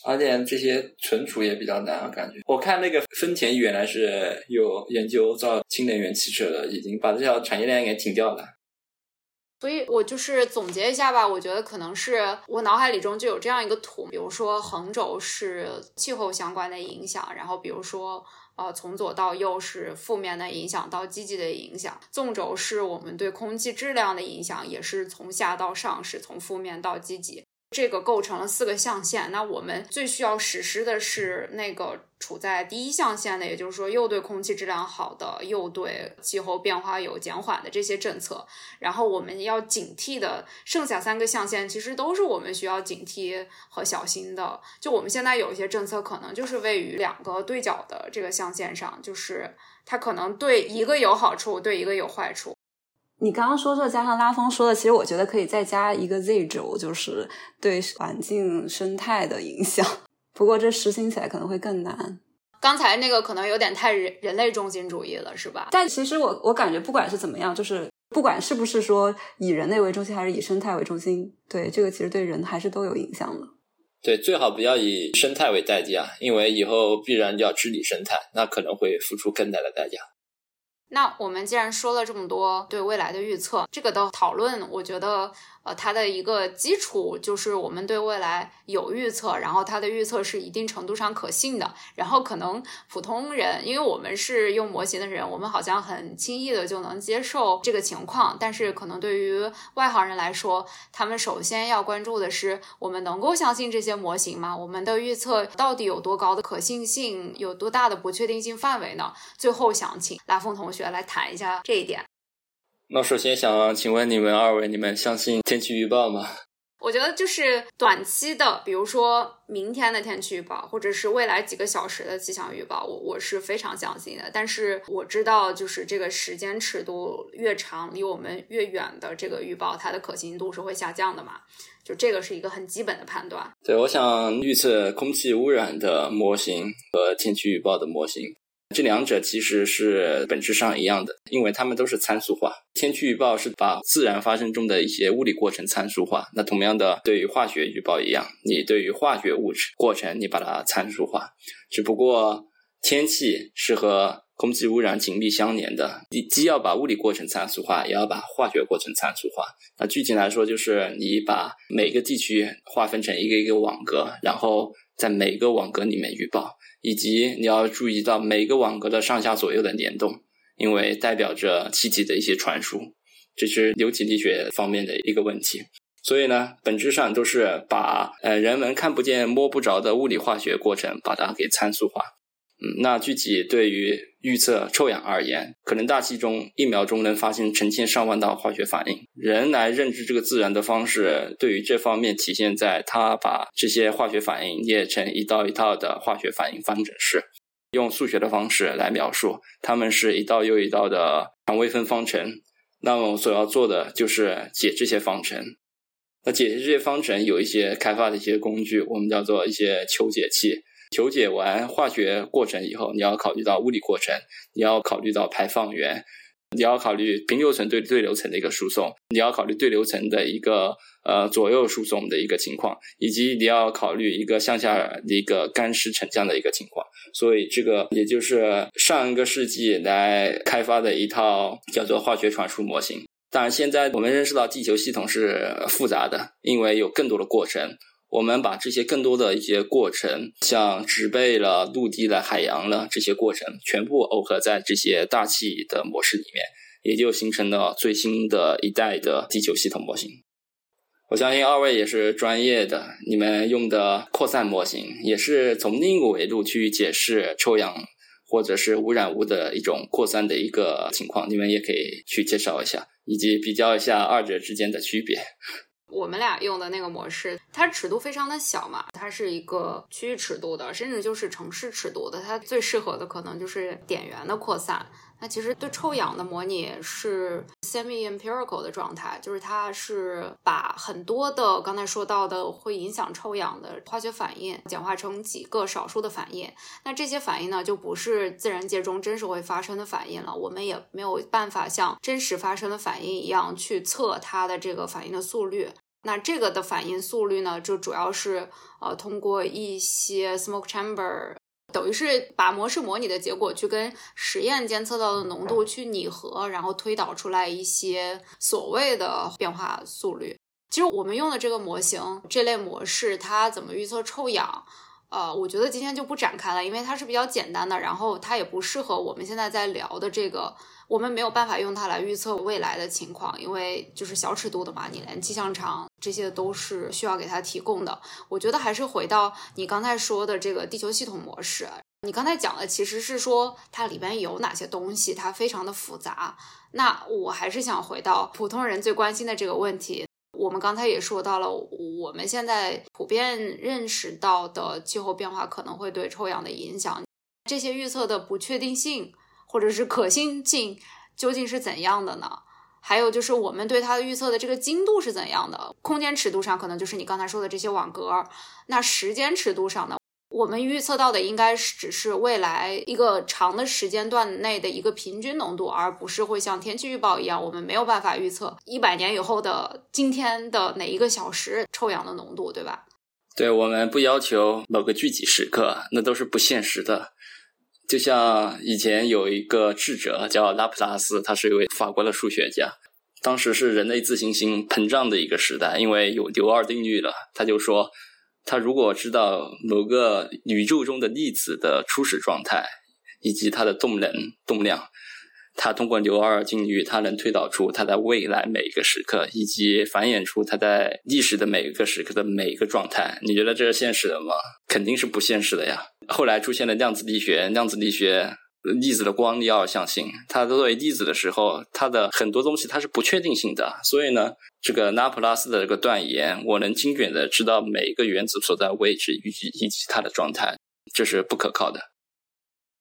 而且这些存储也比较难，我感觉。我看那个丰田原来是有研究造氢能源汽车的，已经把这条产业链给停掉了。所以我就是总结一下吧，我觉得可能是我脑海里中就有这样一个图，比如说横轴是气候相关的影响，然后比如说呃从左到右是负面的影响到积极的影响，纵轴是我们对空气质量的影响，也是从下到上是从负面到积极。这个构成了四个象限，那我们最需要实施的是那个处在第一象限的，也就是说又对空气质量好的，又对气候变化有减缓的这些政策。然后我们要警惕的剩下三个象限，其实都是我们需要警惕和小心的。就我们现在有一些政策，可能就是位于两个对角的这个象限上，就是它可能对一个有好处，对一个有坏处。你刚刚说这加上拉风说的，其实我觉得可以再加一个 Z 轴，就是对环境生态的影响。不过这实行起来可能会更难。刚才那个可能有点太人人类中心主义了，是吧？但其实我我感觉不管是怎么样，就是不管是不是说以人类为中心，还是以生态为中心，对这个其实对人还是都有影响的。对，最好不要以生态为代价，因为以后必然要治理生态，那可能会付出更大的代价。那我们既然说了这么多对未来的预测，这个的讨论，我觉得。呃，它的一个基础就是我们对未来有预测，然后它的预测是一定程度上可信的。然后可能普通人，因为我们是用模型的人，我们好像很轻易的就能接受这个情况。但是可能对于外行人来说，他们首先要关注的是，我们能够相信这些模型吗？我们的预测到底有多高的可信性，有多大的不确定性范围呢？最后想请拉风同学来谈一下这一点。那首先想请问你们二位，你们相信天气预报吗？我觉得就是短期的，比如说明天的天气预报，或者是未来几个小时的气象预报，我我是非常相信的。但是我知道，就是这个时间尺度越长，离我们越远的这个预报，它的可信度是会下降的嘛？就这个是一个很基本的判断。对，我想预测空气污染的模型和天气预报的模型。这两者其实是本质上一样的，因为它们都是参数化。天气预报是把自然发生中的一些物理过程参数化，那同样的，对于化学预报一样，你对于化学物质过程你把它参数化。只不过天气是和空气污染紧密相连的，你既要把物理过程参数化，也要把化学过程参数化。那具体来说，就是你把每个地区划分成一个一个网格，然后在每个网格里面预报。以及你要注意到每个网格的上下左右的联动，因为代表着气体的一些传输，这是流体力学方面的一个问题。所以呢，本质上都是把呃人们看不见摸不着的物理化学过程，把它给参数化。嗯，那具体对于预测臭氧而言，可能大气中一秒钟能发生成千上万道化学反应。人来认知这个自然的方式，对于这方面体现在他把这些化学反应列成一道一道的化学反应方程式，用数学的方式来描述，它们是一道又一道的常微分方程。那么我所要做的就是解这些方程。那解这些方程有一些开发的一些工具，我们叫做一些求解器。求解完化学过程以后，你要考虑到物理过程，你要考虑到排放源，你要考虑平流层对对流层的一个输送，你要考虑对流层的一个呃左右输送的一个情况，以及你要考虑一个向下的一个干湿沉降的一个情况。所以这个也就是上一个世纪来开发的一套叫做化学传输模型。当然，现在我们认识到地球系统是复杂的，因为有更多的过程。我们把这些更多的一些过程，像植被了、陆地了、海洋了这些过程，全部耦合在这些大气的模式里面，也就形成了最新的一代的地球系统模型。我相信二位也是专业的，你们用的扩散模型也是从另一个维度去解释臭氧或者是污染物的一种扩散的一个情况，你们也可以去介绍一下，以及比较一下二者之间的区别。我们俩用的那个模式，它尺度非常的小嘛，它是一个区域尺度的，甚至就是城市尺度的，它最适合的可能就是点源的扩散。那其实对臭氧的模拟是 semi empirical 的状态，就是它是把很多的刚才说到的会影响臭氧的化学反应简化成几个少数的反应。那这些反应呢，就不是自然界中真实会发生的反应了，我们也没有办法像真实发生的反应一样去测它的这个反应的速率。那这个的反应速率呢，就主要是呃通过一些 smoke chamber。等于是把模式模拟的结果去跟实验监测到的浓度去拟合，然后推导出来一些所谓的变化速率。其实我们用的这个模型这类模式，它怎么预测臭氧？呃，我觉得今天就不展开了，因为它是比较简单的，然后它也不适合我们现在在聊的这个。我们没有办法用它来预测未来的情况，因为就是小尺度的嘛，你连气象场这些都是需要给它提供的。我觉得还是回到你刚才说的这个地球系统模式，你刚才讲的其实是说它里边有哪些东西，它非常的复杂。那我还是想回到普通人最关心的这个问题。我们刚才也说到了，我们现在普遍认识到的气候变化可能会对臭氧的影响，这些预测的不确定性。或者是可信性究竟是怎样的呢？还有就是我们对它的预测的这个精度是怎样的？空间尺度上可能就是你刚才说的这些网格，那时间尺度上呢？我们预测到的应该是只是未来一个长的时间段内的一个平均浓度，而不是会像天气预报一样，我们没有办法预测一百年以后的今天的哪一个小时臭氧的浓度，对吧？对，我们不要求某个具体时刻，那都是不现实的。就像以前有一个智者叫拉普拉斯，他是一位法国的数学家。当时是人类自信心膨胀的一个时代，因为有牛二定律了。他就说，他如果知道某个宇宙中的粒子的初始状态以及它的动能动量。他通过牛二定律，他能推导出他在未来每一个时刻，以及繁衍出他在历史的每一个时刻的每一个状态。你觉得这是现实的吗？肯定是不现实的呀。后来出现了量子力学，量子力学粒子的光粒二象性，它作为粒子的时候，它的很多东西它是不确定性的。所以呢，这个拉普拉斯的这个断言，我能精准的知道每一个原子所在位置以及以及它的状态，这是不可靠的。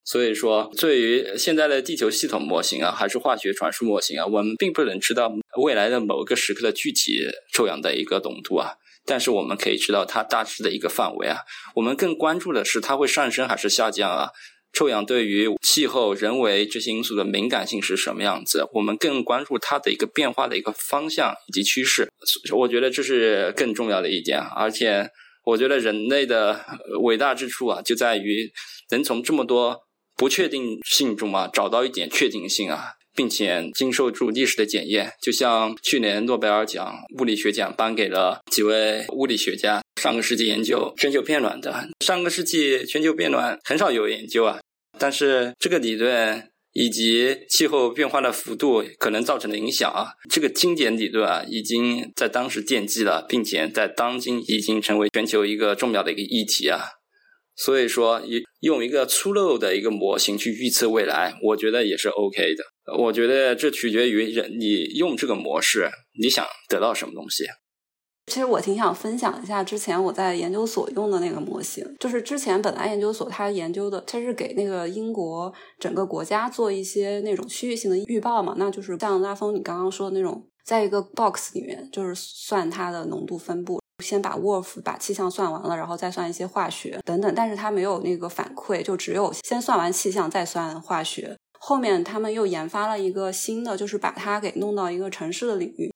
所以说，对于现在的地球系统模型啊，还是化学传输模型啊，我们并不能知道未来的某个时刻的具体臭氧的一个浓度啊。但是我们可以知道它大致的一个范围啊。我们更关注的是它会上升还是下降啊？臭氧对于气候、人为这些因素的敏感性是什么样子？我们更关注它的一个变化的一个方向以及趋势。我觉得这是更重要的一点。而且，我觉得人类的伟大之处啊，就在于能从这么多。不确定性中啊，找到一点确定性啊，并且经受住历史的检验。就像去年诺贝尔奖物理学奖颁给了几位物理学家，上个世纪研究全球变暖的。上个世纪全球变暖很少有研究啊，但是这个理论以及气候变化的幅度可能造成的影响啊，这个经典理论啊，已经在当时奠基了，并且在当今已经成为全球一个重要的一个议题啊。所以说，用一个粗陋的一个模型去预测未来，我觉得也是 OK 的。我觉得这取决于人，你用这个模式，你想得到什么东西。其实我挺想分享一下之前我在研究所用的那个模型，就是之前本来研究所它研究的，它是给那个英国整个国家做一些那种区域性的预报嘛，那就是像拉风你刚刚说的那种，在一个 box 里面，就是算它的浓度分布。先把 WOLF 把气象算完了，然后再算一些化学等等，但是他没有那个反馈，就只有先算完气象再算化学。后面他们又研发了一个新的，就是把它给弄到一个城市的领域。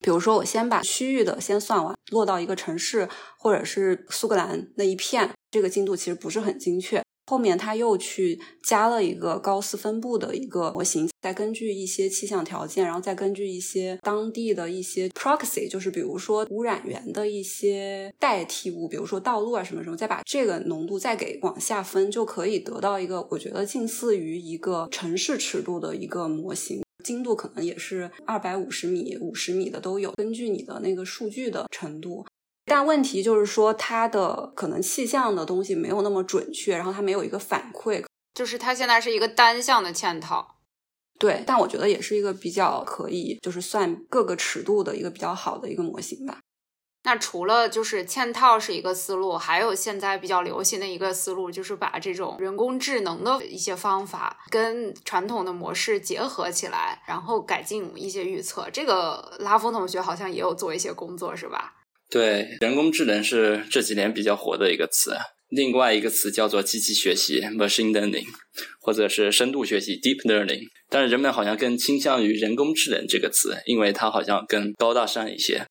比如说，我先把区域的先算完，落到一个城市或者是苏格兰那一片，这个精度其实不是很精确。后面他又去加了一个高斯分布的一个模型，再根据一些气象条件，然后再根据一些当地的一些 proxy，就是比如说污染源的一些代替物，比如说道路啊什么什么，再把这个浓度再给往下分，就可以得到一个我觉得近似于一个城市尺度的一个模型，精度可能也是二百五十米、五十米的都有，根据你的那个数据的程度。但问题就是说，它的可能气象的东西没有那么准确，然后它没有一个反馈，就是它现在是一个单向的嵌套。对，但我觉得也是一个比较可以，就是算各个尺度的一个比较好的一个模型吧。那除了就是嵌套是一个思路，还有现在比较流行的一个思路，就是把这种人工智能的一些方法跟传统的模式结合起来，然后改进一些预测。这个拉风同学好像也有做一些工作，是吧？对，人工智能是这几年比较火的一个词。另外一个词叫做机器学习 （machine learning） 或者是深度学习 （deep learning）。但是人们好像更倾向于人工智能这个词，因为它好像更高大上一些。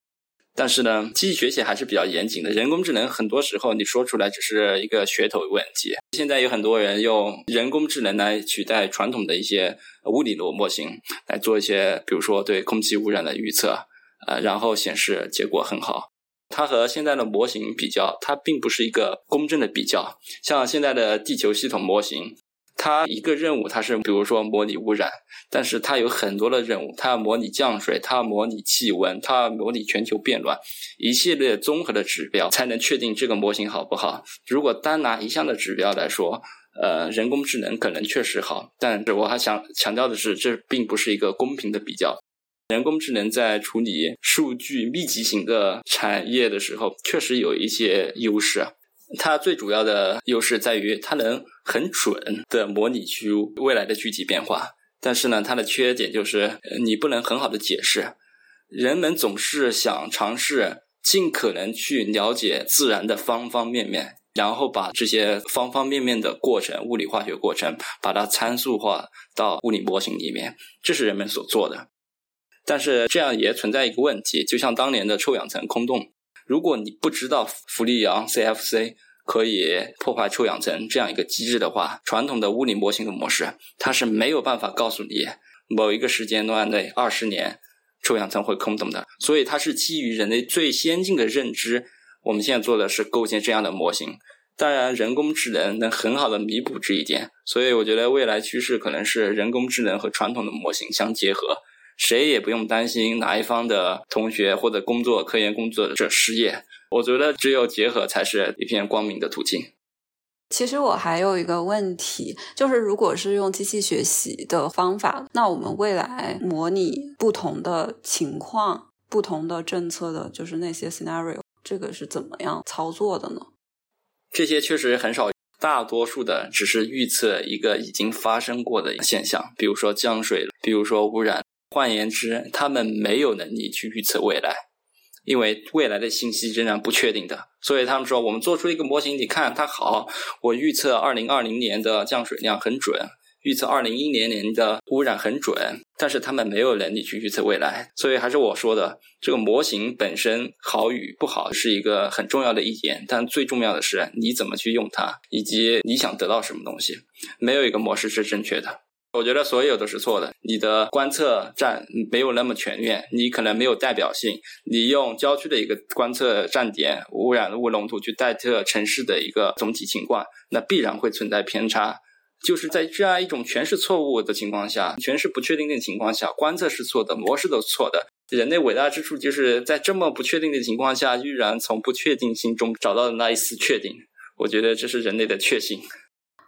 但是呢，机器学习还是比较严谨的。人工智能很多时候你说出来只是一个噱头问题。现在有很多人用人工智能来取代传统的一些物理逻模型来做一些，比如说对空气污染的预测，呃，然后显示结果很好。它和现在的模型比较，它并不是一个公正的比较。像现在的地球系统模型，它一个任务它是比如说模拟污染，但是它有很多的任务，它要模拟降水，它要模拟气温，它要模拟全球变暖，一系列综合的指标才能确定这个模型好不好。如果单拿一项的指标来说，呃，人工智能可能确实好，但是我还想强调的是，这并不是一个公平的比较。人工智能在处理数据密集型的产业的时候，确实有一些优势。它最主要的优势在于它能很准的模拟出未来的具体变化。但是呢，它的缺点就是你不能很好的解释。人们总是想尝试尽可能去了解自然的方方面面，然后把这些方方面面的过程，物理化学过程，把它参数化到物理模型里面。这是人们所做的。但是这样也存在一个问题，就像当年的臭氧层空洞，如果你不知道氟利昂 （CFC） 可以破坏臭氧层这样一个机制的话，传统的物理模型的模式，它是没有办法告诉你某一个时间段内二十年臭氧层会空洞的。所以它是基于人类最先进的认知，我们现在做的是构建这样的模型。当然，人工智能能很好的弥补这一点，所以我觉得未来趋势可能是人工智能和传统的模型相结合。谁也不用担心哪一方的同学或者工作科研工作者失业。我觉得只有结合才是一片光明的途径。其实我还有一个问题，就是如果是用机器学习的方法，那我们未来模拟不同的情况、不同的政策的，就是那些 scenario，这个是怎么样操作的呢？这些确实很少，大多数的只是预测一个已经发生过的现象，比如说降水，比如说污染。换言之，他们没有能力去预测未来，因为未来的信息仍然不确定的。所以他们说，我们做出一个模型，你看它好，我预测二零二零年的降水量很准，预测二零一零年的污染很准，但是他们没有能力去预测未来。所以还是我说的，这个模型本身好与不好是一个很重要的一点，但最重要的是你怎么去用它，以及你想得到什么东西。没有一个模式是正确的。我觉得所有都是错的。你的观测站没有那么全面，你可能没有代表性。你用郊区的一个观测站点污染物浓度去代测城市的一个总体情况，那必然会存在偏差。就是在这样一种全是错误的情况下，全是不确定的情况下，观测是错的，模式都是错的。人类伟大之处就是在这么不确定的情况下，依然从不确定性中找到的那一丝确定。我觉得这是人类的确信。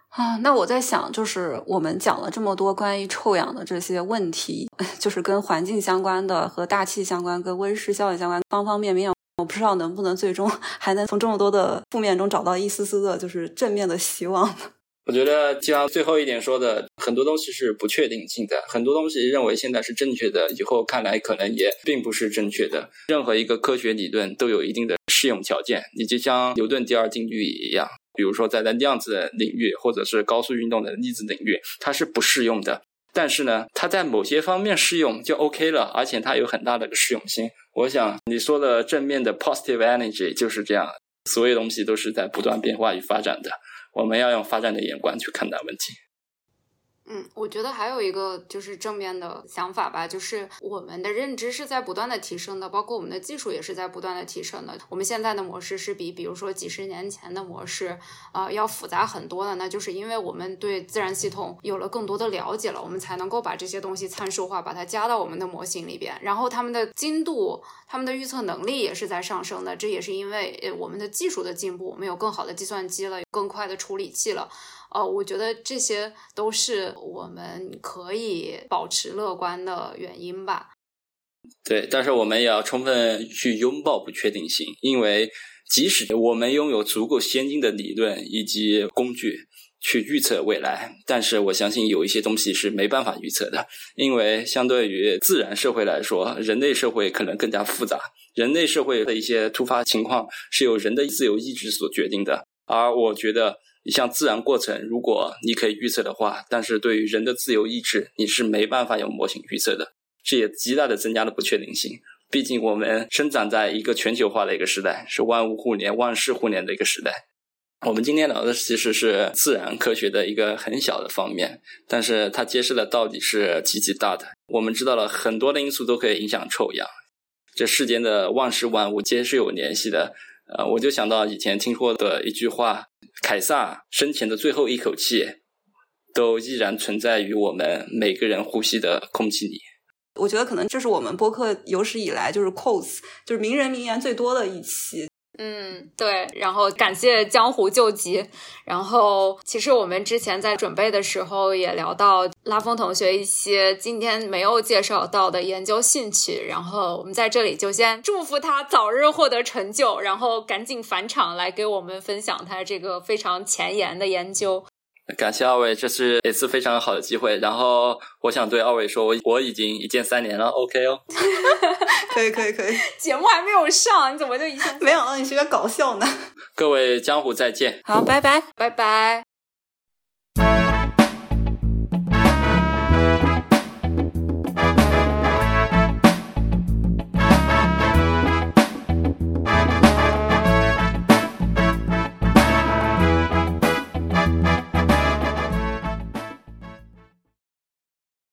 啊，那我在想，就是我们讲了这么多关于臭氧的这些问题，<laughs> 就是跟环境相关的、和大气相关、跟温室效应相关，方方面面。我不知道能不能最终 <laughs> 还能从这么多的负面中找到一丝丝的，就是正面的希望。<laughs> 我觉得，就像最后一点说的，很多东西是不确定性的，很多东西认为现在是正确的，以后看来可能也并不是正确的。任何一个科学理论都有一定的适用条件，你就像牛顿第二定律一样。比如说，在在量子领域或者是高速运动的粒子领域，它是不适用的。但是呢，它在某些方面适用就 OK 了，而且它有很大的个适用性。我想你说的正面的 positive energy 就是这样，所有东西都是在不断变化与发展的。我们要用发展的眼光去看待问题。嗯，我觉得还有一个就是正面的想法吧，就是我们的认知是在不断的提升的，包括我们的技术也是在不断的提升的。我们现在的模式是比，比如说几十年前的模式啊要复杂很多的，那就是因为我们对自然系统有了更多的了解了，我们才能够把这些东西参数化，把它加到我们的模型里边。然后他们的精度、他们的预测能力也是在上升的，这也是因为呃我们的技术的进步，我们有更好的计算机了，有更快的处理器了。哦，我觉得这些都是我们可以保持乐观的原因吧。对，但是我们也要充分去拥抱不确定性，因为即使我们拥有足够先进的理论以及工具去预测未来，但是我相信有一些东西是没办法预测的，因为相对于自然社会来说，人类社会可能更加复杂。人类社会的一些突发情况是由人的自由意志所决定的，而我觉得。你像自然过程，如果你可以预测的话，但是对于人的自由意志，你是没办法用模型预测的，这也极大的增加了不确定性。毕竟我们生长在一个全球化的一个时代，是万物互联、万事互联的一个时代。我们今天聊的其实是自然科学的一个很小的方面，但是它揭示的到底是极其大的。我们知道了很多的因素都可以影响臭氧，这世间的万事万物皆是有联系的。呃，我就想到以前听过的一句话：凯撒生前的最后一口气，都依然存在于我们每个人呼吸的空气里。我觉得可能这是我们播客有史以来就是 quotes，就是名人名言最多的一期。嗯，对，然后感谢江湖救急。然后，其实我们之前在准备的时候也聊到拉风同学一些今天没有介绍到的研究兴趣。然后，我们在这里就先祝福他早日获得成就，然后赶紧返场来给我们分享他这个非常前沿的研究。感谢二位，这是一次非常好的机会。然后我想对二位说，我我已经一键三连了，OK 哦。<laughs> 可以可以可以，节目还没有上，你怎么就一键？没想到你是个搞笑呢。各位江湖再见，好，拜拜，拜拜。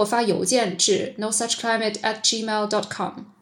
或发邮件至 No Such Climate at gmail dot com。